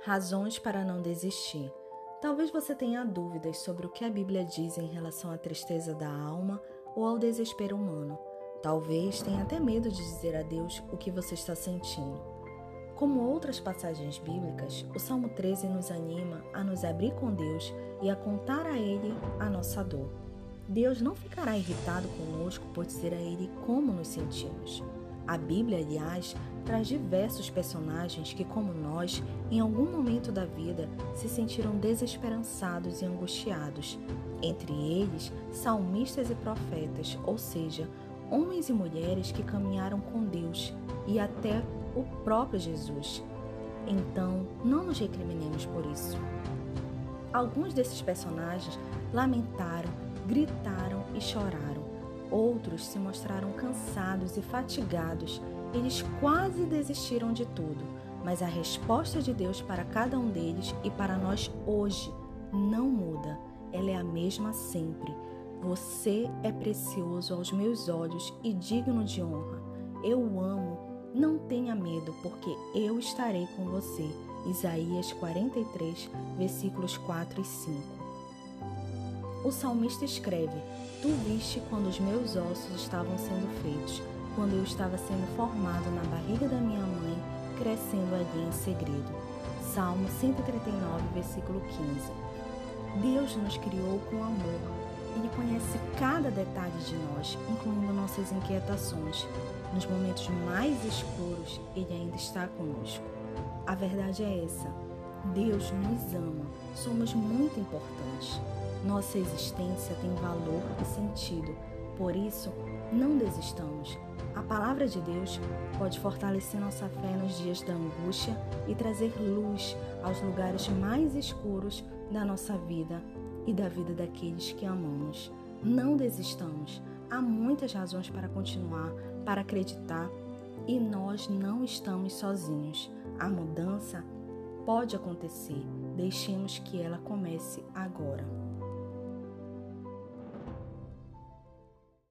Razões para não desistir. Talvez você tenha dúvidas sobre o que a Bíblia diz em relação à tristeza da alma ou ao desespero humano. Talvez tenha até medo de dizer a Deus o que você está sentindo. Como outras passagens bíblicas, o Salmo 13 nos anima a nos abrir com Deus e a contar a Ele a nossa dor. Deus não ficará irritado conosco por dizer a Ele como nos sentimos. A Bíblia, aliás, traz diversos personagens que, como nós, em algum momento da vida se sentiram desesperançados e angustiados. Entre eles, salmistas e profetas, ou seja, homens e mulheres que caminharam com Deus e até o próprio Jesus. Então, não nos recriminemos por isso. Alguns desses personagens lamentaram, gritaram e choraram Outros se mostraram cansados e fatigados. Eles quase desistiram de tudo, mas a resposta de Deus para cada um deles e para nós hoje não muda. Ela é a mesma sempre. Você é precioso aos meus olhos e digno de honra. Eu o amo. Não tenha medo, porque eu estarei com você. Isaías 43, versículos 4 e 5. O salmista escreve: Tu viste quando os meus ossos estavam sendo feitos, quando eu estava sendo formado na barriga da minha mãe, crescendo ali em segredo. Salmo 139, versículo 15. Deus nos criou com amor. Ele conhece cada detalhe de nós, incluindo nossas inquietações. Nos momentos mais escuros, Ele ainda está conosco. A verdade é essa: Deus nos ama, somos muito importantes. Nossa existência tem valor e sentido, por isso, não desistamos. A palavra de Deus pode fortalecer nossa fé nos dias da angústia e trazer luz aos lugares mais escuros da nossa vida e da vida daqueles que amamos. Não desistamos. Há muitas razões para continuar, para acreditar e nós não estamos sozinhos. A mudança pode acontecer. Deixemos que ela comece agora.